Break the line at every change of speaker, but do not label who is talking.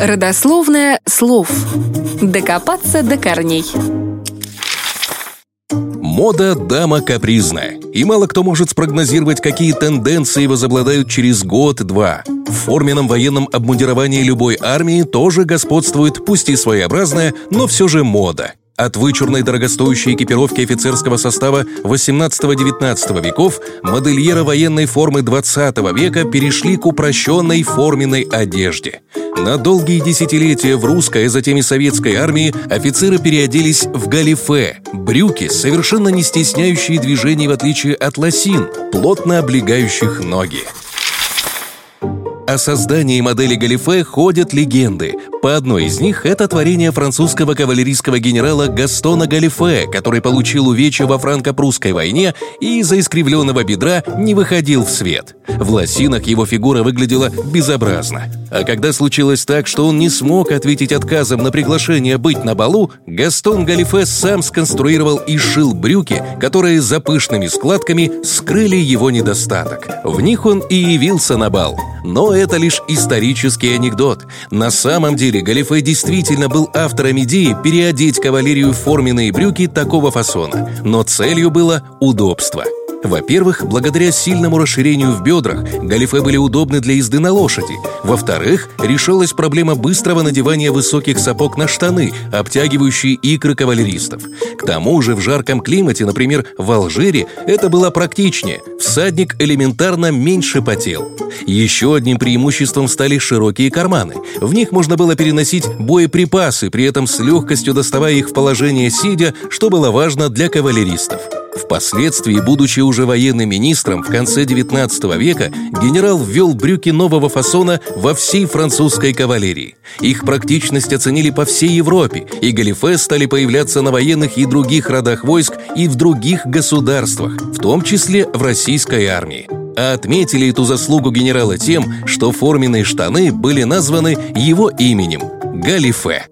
Родословное слов. Докопаться до корней.
Мода – дама капризная, и мало кто может спрогнозировать, какие тенденции возобладают через год-два. В форменном военном обмундировании любой армии тоже господствует, пусть и своеобразная, но все же мода. От вычурной дорогостоящей экипировки офицерского состава 18-19 веков модельера военной формы 20 века перешли к упрощенной форменной одежде. На долгие десятилетия в русской, а затем и советской армии офицеры переоделись в галифе – брюки, совершенно не стесняющие движений в отличие от лосин, плотно облегающих ноги. О создании модели галифе ходят легенды. По одной из них это творение французского кавалерийского генерала Гастона Галифе, который получил увечья во франко-прусской войне и из-за искривленного бедра не выходил в свет. В лосинах его фигура выглядела безобразно. А когда случилось так, что он не смог ответить отказом на приглашение быть на балу, Гастон Галифе сам сконструировал и шил брюки, которые за пышными складками скрыли его недостаток. В них он и явился на бал. Но это лишь исторический анекдот. На самом деле Галифе действительно был автором идеи переодеть кавалерию в форменные брюки такого фасона. Но целью было удобство – во-первых, благодаря сильному расширению в бедрах галифе были удобны для езды на лошади. Во-вторых, решалась проблема быстрого надевания высоких сапог на штаны, обтягивающие икры кавалеристов. К тому же в жарком климате, например, в Алжире, это было практичнее. Всадник элементарно меньше потел. Еще одним преимуществом стали широкие карманы. В них можно было переносить боеприпасы, при этом с легкостью доставая их в положение сидя, что было важно для кавалеристов. Впоследствии, будучи уже военным министром, в конце XIX века генерал ввел брюки нового фасона во всей французской кавалерии. Их практичность оценили по всей Европе, и галифе стали появляться на военных и других родах войск и в других государствах, в том числе в российской армии. А отметили эту заслугу генерала тем, что форменные штаны были названы его именем – галифе.